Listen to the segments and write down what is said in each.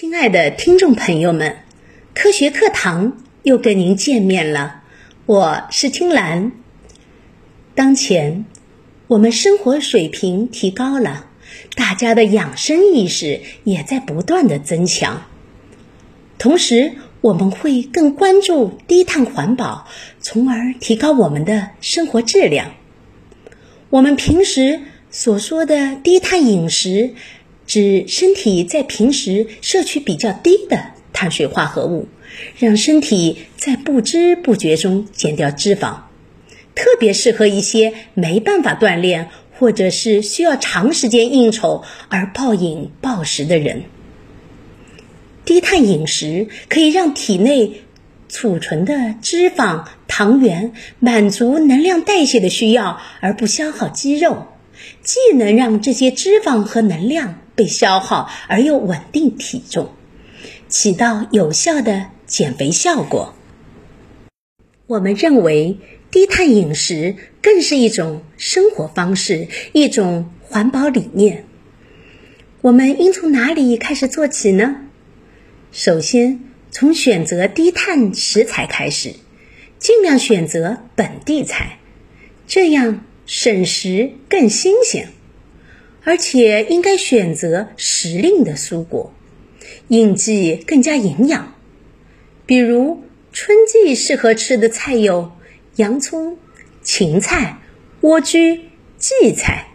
亲爱的听众朋友们，科学课堂又跟您见面了，我是青兰。当前，我们生活水平提高了，大家的养生意识也在不断的增强，同时我们会更关注低碳环保，从而提高我们的生活质量。我们平时所说的低碳饮食。指身体在平时摄取比较低的碳水化合物，让身体在不知不觉中减掉脂肪，特别适合一些没办法锻炼或者是需要长时间应酬而暴饮暴食的人。低碳饮食可以让体内储存的脂肪、糖原满足能量代谢的需要，而不消耗肌肉，既能让这些脂肪和能量。被消耗而又稳定体重，起到有效的减肥效果。我们认为低碳饮食更是一种生活方式，一种环保理念。我们应从哪里开始做起呢？首先，从选择低碳食材开始，尽量选择本地菜，这样省时更新鲜。而且应该选择时令的蔬果，应季更加营养。比如春季适合吃的菜有洋葱、芹菜、莴苣、荠菜；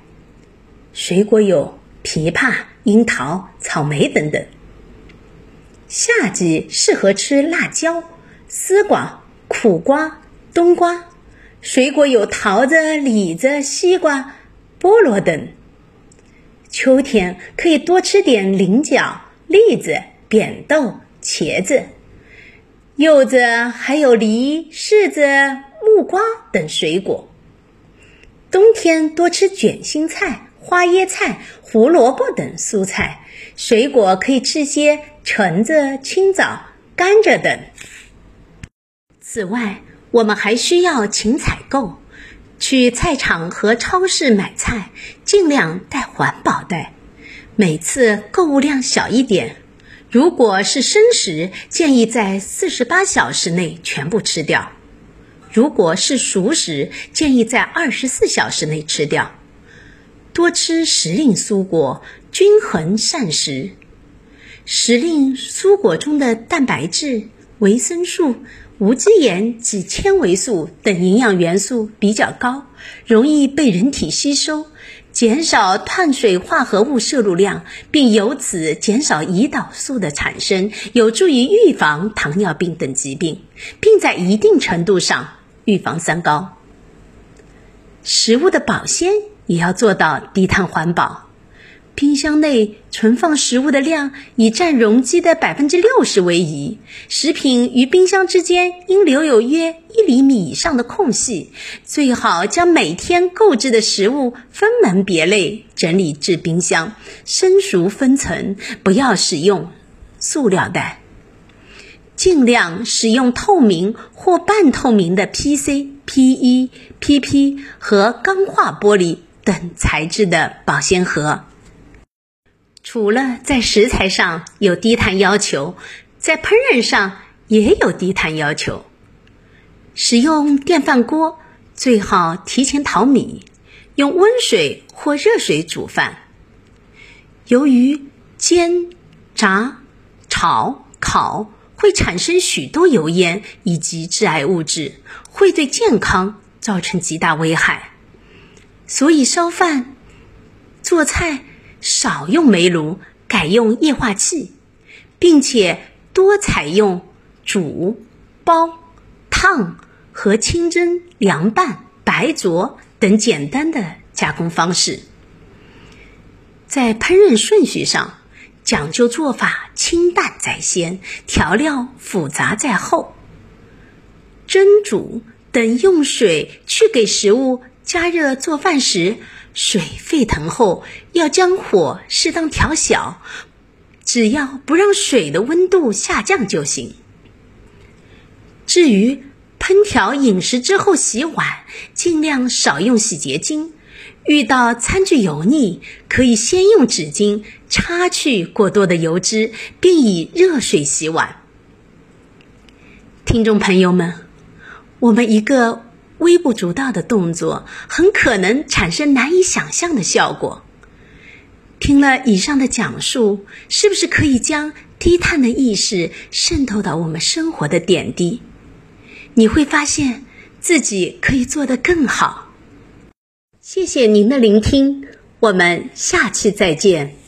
水果有枇杷、樱桃、草莓等等。夏季适合吃辣椒、丝瓜、苦瓜、冬瓜；水果有桃子、李子、西瓜、菠萝等。秋天可以多吃点菱角、栗子、扁豆、茄子、柚子，还有梨、柿子、木瓜等水果。冬天多吃卷心菜、花椰菜、胡萝卜等蔬菜。水果可以吃些橙子、青枣、甘蔗等。此外，我们还需要勤采购。去菜场和超市买菜，尽量带环保袋，每次购物量小一点。如果是生食，建议在四十八小时内全部吃掉；如果是熟食，建议在二十四小时内吃掉。多吃时令蔬果，均衡膳食。时令蔬果中的蛋白质、维生素。无机盐及纤维素等营养元素比较高，容易被人体吸收，减少碳水化合物摄入量，并由此减少胰岛素的产生，有助于预防糖尿病等疾病，并在一定程度上预防三高。食物的保鲜也要做到低碳环保。冰箱内存放食物的量以占容积的百分之六十为宜，食品与冰箱之间应留有约一厘米以上的空隙。最好将每天购置的食物分门别类整理至冰箱，生熟分层，不要使用塑料袋。尽量使用透明或半透明的 PC、PE、PP 和钢化玻璃等材质的保鲜盒。除了在食材上有低碳要求，在烹饪上也有低碳要求。使用电饭锅最好提前淘米，用温水或热水煮饭。由于煎、炸、炒、烤会产生许多油烟以及致癌物质，会对健康造成极大危害，所以烧饭、做菜。少用煤炉，改用液化气，并且多采用煮、煲、烫和清蒸、凉拌、白灼等简单的加工方式。在烹饪顺序上，讲究做法清淡在先，调料复杂在后。蒸、煮等用水去给食物加热做饭时。水沸腾后，要将火适当调小，只要不让水的温度下降就行。至于烹调饮食之后洗碗，尽量少用洗洁精，遇到餐具油腻，可以先用纸巾擦去过多的油脂，并以热水洗碗。听众朋友们，我们一个微不足道的动作，很可能产生难以想象的效果。听了以上的讲述，是不是可以将低碳的意识渗透到我们生活的点滴？你会发现自己可以做得更好。谢谢您的聆听，我们下期再见。